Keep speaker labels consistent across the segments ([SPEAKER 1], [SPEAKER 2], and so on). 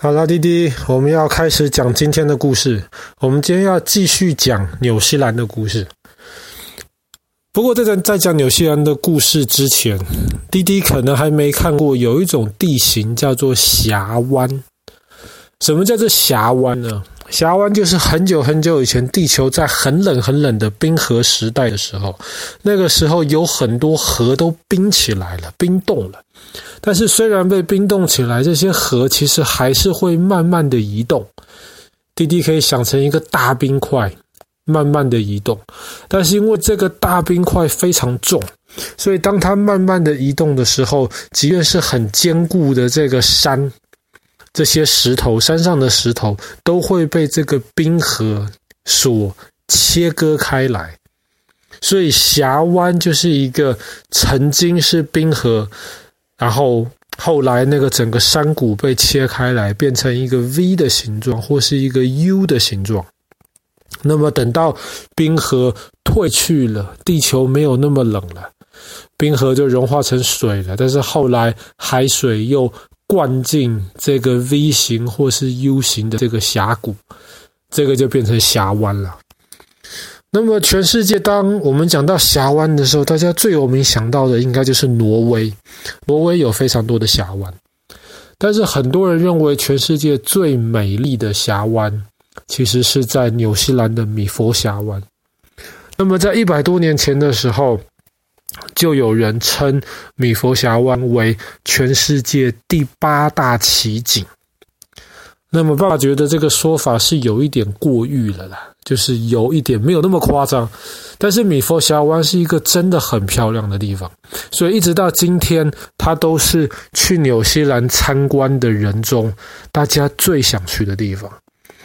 [SPEAKER 1] 好了，弟弟，我们要开始讲今天的故事。我们今天要继续讲纽西兰的故事。不过，在在讲纽西兰的故事之前，弟弟可能还没看过有一种地形叫做峡湾。什么叫做峡湾呢？峡湾就是很久很久以前，地球在很冷很冷的冰河时代的时候，那个时候有很多河都冰起来了，冰冻了。但是虽然被冰冻起来，这些河其实还是会慢慢的移动。滴滴可以想成一个大冰块，慢慢的移动。但是因为这个大冰块非常重，所以当它慢慢的移动的时候，即便是很坚固的这个山，这些石头，山上的石头都会被这个冰河所切割开来。所以峡湾就是一个曾经是冰河。然后后来那个整个山谷被切开来，变成一个 V 的形状，或是一个 U 的形状。那么等到冰河退去了，地球没有那么冷了，冰河就融化成水了。但是后来海水又灌进这个 V 型或是 U 型的这个峡谷，这个就变成峡湾了。那么，全世界当我们讲到峡湾的时候，大家最有名想到的应该就是挪威。挪威有非常多的峡湾，但是很多人认为全世界最美丽的峡湾，其实是在纽西兰的米佛峡湾。那么，在一百多年前的时候，就有人称米佛峡湾为全世界第八大奇景。那么，爸爸觉得这个说法是有一点过誉了啦。就是有一点没有那么夸张，但是米佛峡湾是一个真的很漂亮的地方，所以一直到今天，它都是去纽西兰参观的人中大家最想去的地方。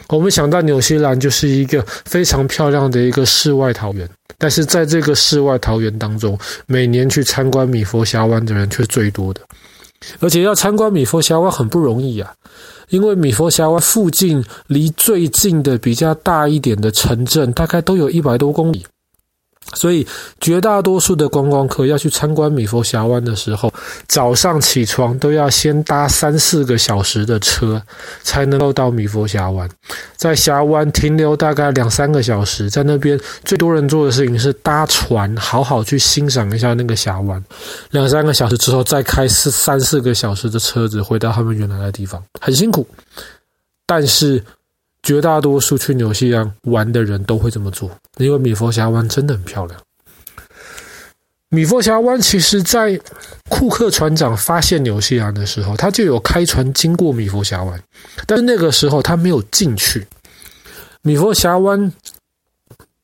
[SPEAKER 1] 我们想到纽西兰就是一个非常漂亮的一个世外桃源，但是在这个世外桃源当中，每年去参观米佛峡湾的人却最多的，而且要参观米佛峡湾很不容易啊。因为米佛峡湾附近离最近的比较大一点的城镇，大概都有一百多公里，所以绝大多数的观光客要去参观米佛峡湾的时候，早上起床都要先搭三四个小时的车，才能够到米佛峡湾。在峡湾停留大概两三个小时，在那边最多人做的事情是搭船，好好去欣赏一下那个峡湾。两三个小时之后，再开四三四个小时的车子回到他们原来的地方，很辛苦。但是绝大多数去纽西兰玩的人都会这么做，因为米佛峡湾真的很漂亮。米佛峡湾其实，在库克船长发现纽西兰的时候，他就有开船经过米佛峡湾，但是那个时候他没有进去。米佛峡湾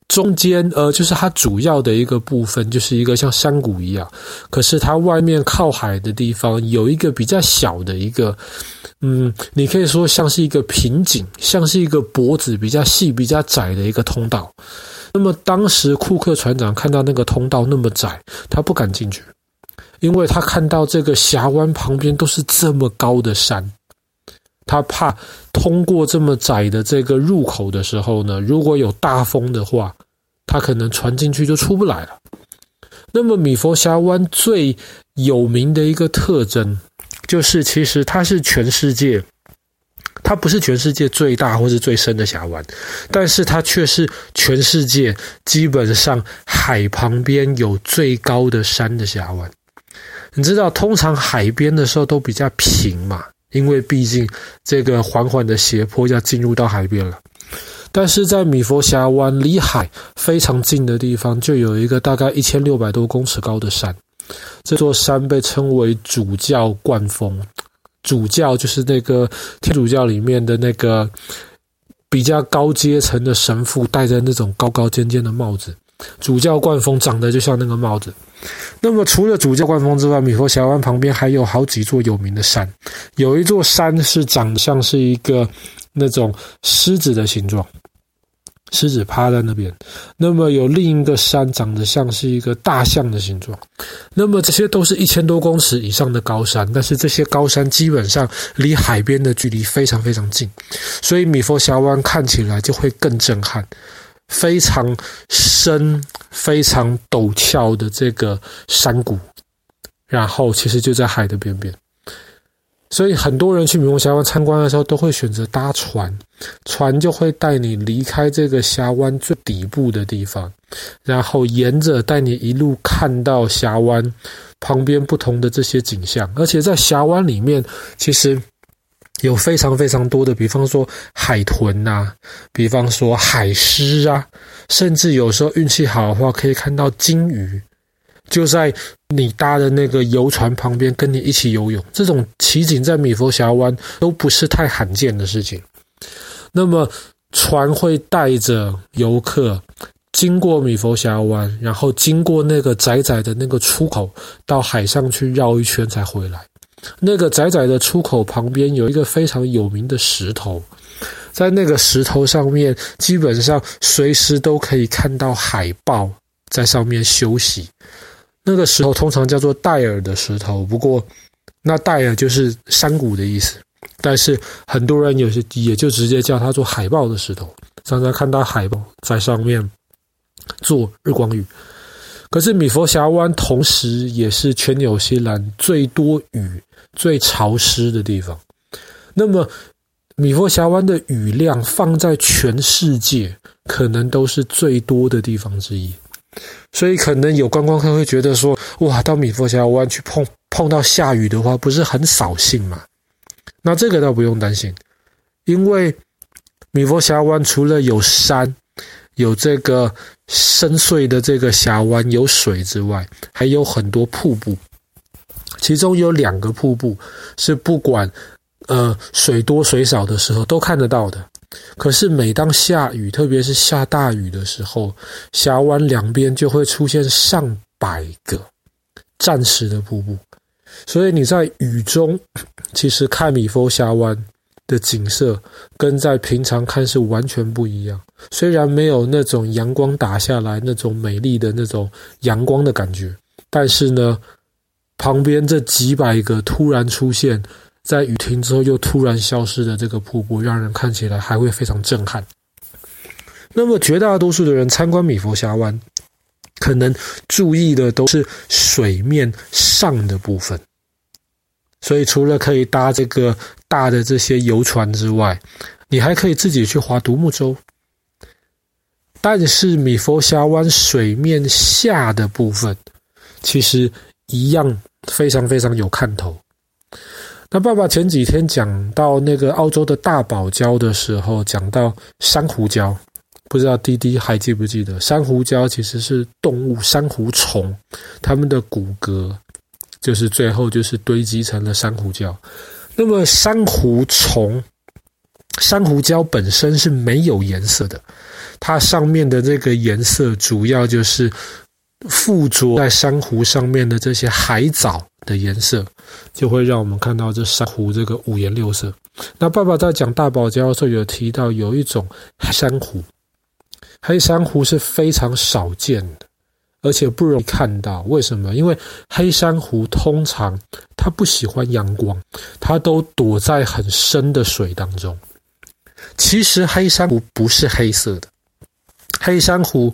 [SPEAKER 1] 中间，呃，就是它主要的一个部分，就是一个像山谷一样。可是它外面靠海的地方有一个比较小的一个，嗯，你可以说像是一个瓶颈，像是一个脖子比较细、比较窄的一个通道。那么当时库克船长看到那个通道那么窄，他不敢进去，因为他看到这个峡湾旁边都是这么高的山，他怕通过这么窄的这个入口的时候呢，如果有大风的话，他可能船进去就出不来了。那么米佛峡湾最有名的一个特征，就是其实它是全世界。它不是全世界最大或是最深的峡湾，但是它却是全世界基本上海旁边有最高的山的峡湾。你知道，通常海边的时候都比较平嘛，因为毕竟这个缓缓的斜坡要进入到海边了。但是在米佛峡湾离海非常近的地方，就有一个大概一千六百多公尺高的山，这座山被称为主教冠峰。主教就是那个天主教里面的那个比较高阶层的神父，戴着那种高高尖尖的帽子。主教冠峰长得就像那个帽子。那么除了主教冠峰之外，米佛峡湾旁边还有好几座有名的山，有一座山是长得像是一个那种狮子的形状。狮子趴在那边，那么有另一个山长得像是一个大象的形状，那么这些都是一千多公尺以上的高山，但是这些高山基本上离海边的距离非常非常近，所以米佛峡湾看起来就会更震撼，非常深、非常陡峭的这个山谷，然后其实就在海的边边。所以很多人去米佛峡湾参观的时候，都会选择搭船，船就会带你离开这个峡湾最底部的地方，然后沿着带你一路看到峡湾旁边不同的这些景象。而且在峡湾里面，其实有非常非常多的，比方说海豚呐，比方说海狮啊，甚至有时候运气好的话，可以看到鲸鱼。就在你搭的那个游船旁边，跟你一起游泳，这种奇景在米佛峡湾都不是太罕见的事情。那么，船会带着游客经过米佛峡湾，然后经过那个窄窄的那个出口，到海上去绕一圈才回来。那个窄窄的出口旁边有一个非常有名的石头，在那个石头上面，基本上随时都可以看到海豹在上面休息。那个石头通常叫做戴尔的石头，不过那戴尔就是山谷的意思。但是很多人有些也就直接叫它做海豹的石头，常常看到海豹在上面做日光浴。可是米佛峡湾同时也是全纽西兰最多雨、最潮湿的地方。那么米佛峡湾的雨量放在全世界可能都是最多的地方之一。所以可能有观光客会觉得说，哇，到米佛峡湾去碰碰到下雨的话，不是很扫兴吗？那这个倒不用担心，因为米佛峡湾除了有山、有这个深邃的这个峡湾、有水之外，还有很多瀑布，其中有两个瀑布是不管呃水多水少的时候都看得到的。可是，每当下雨，特别是下大雨的时候，峡湾两边就会出现上百个暂时的瀑布。所以你在雨中，其实看米佛峡湾的景色，跟在平常看是完全不一样。虽然没有那种阳光打下来那种美丽的那种阳光的感觉，但是呢，旁边这几百个突然出现。在雨停之后又突然消失的这个瀑布，让人看起来还会非常震撼。那么绝大多数的人参观米佛峡湾，可能注意的都是水面上的部分。所以除了可以搭这个大的这些游船之外，你还可以自己去划独木舟。但是米佛峡湾水面下的部分，其实一样非常非常有看头。那爸爸前几天讲到那个澳洲的大堡礁的时候，讲到珊瑚礁，不知道滴滴还记不记得？珊瑚礁其实是动物珊瑚虫，它们的骨骼就是最后就是堆积成了珊瑚礁。那么珊瑚虫、珊瑚礁本身是没有颜色的，它上面的这个颜色主要就是附着在珊瑚上面的这些海藻的颜色，就会让我们看到这珊瑚这个五颜六色。那爸爸在讲大堡礁的时候有提到，有一种珊瑚，黑珊瑚是非常少见的，而且不容易看到。为什么？因为黑珊瑚通常它不喜欢阳光，它都躲在很深的水当中。其实黑珊瑚不是黑色的，黑珊瑚，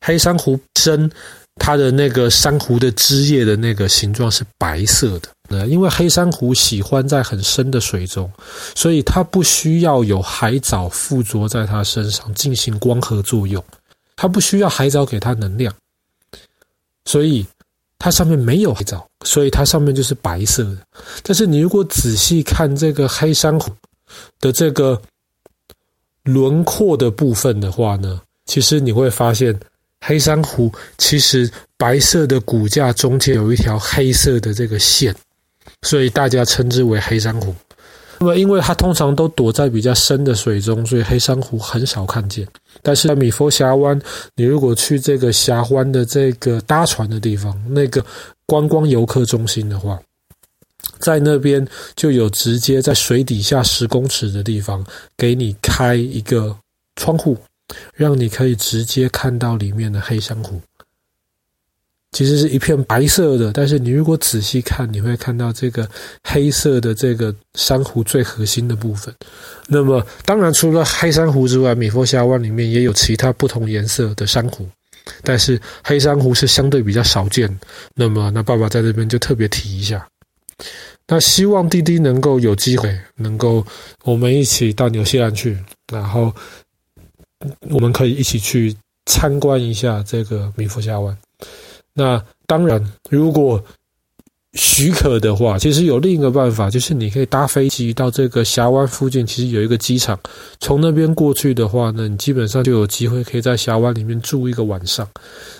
[SPEAKER 1] 黑珊瑚真。它的那个珊瑚的汁液的那个形状是白色的，那，因为黑珊瑚喜欢在很深的水中，所以它不需要有海藻附着在它身上进行光合作用，它不需要海藻给它能量，所以它上面没有海藻，所以它上面就是白色的。但是你如果仔细看这个黑珊瑚的这个轮廓的部分的话呢，其实你会发现。黑珊瑚其实白色的骨架中间有一条黑色的这个线，所以大家称之为黑珊瑚。那么，因为它通常都躲在比较深的水中，所以黑珊瑚很少看见。但是在米佛峡湾，你如果去这个峡湾的这个搭船的地方，那个观光游客中心的话，在那边就有直接在水底下十公尺的地方给你开一个窗户。让你可以直接看到里面的黑珊瑚，其实是一片白色的，但是你如果仔细看，你会看到这个黑色的这个珊瑚最核心的部分。那么，当然除了黑珊瑚之外，米佛峡湾里面也有其他不同颜色的珊瑚，但是黑珊瑚是相对比较少见。那么，那爸爸在这边就特别提一下。那希望弟弟能够有机会，能够我们一起到纽西兰去，然后我们可以一起去参观一下这个米佛峡湾。那当然，如果许可的话，其实有另一个办法，就是你可以搭飞机到这个峡湾附近，其实有一个机场，从那边过去的话呢，你基本上就有机会可以在峡湾里面住一个晚上，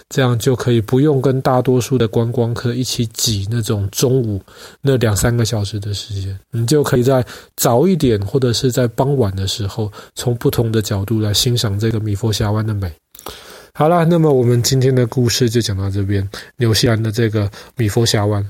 [SPEAKER 1] 这样就可以不用跟大多数的观光客一起挤那种中午那两三个小时的时间，你就可以在早一点或者是在傍晚的时候，从不同的角度来欣赏这个米佛峡湾的美。好了，那么我们今天的故事就讲到这边，纽西兰的这个米佛峡湾。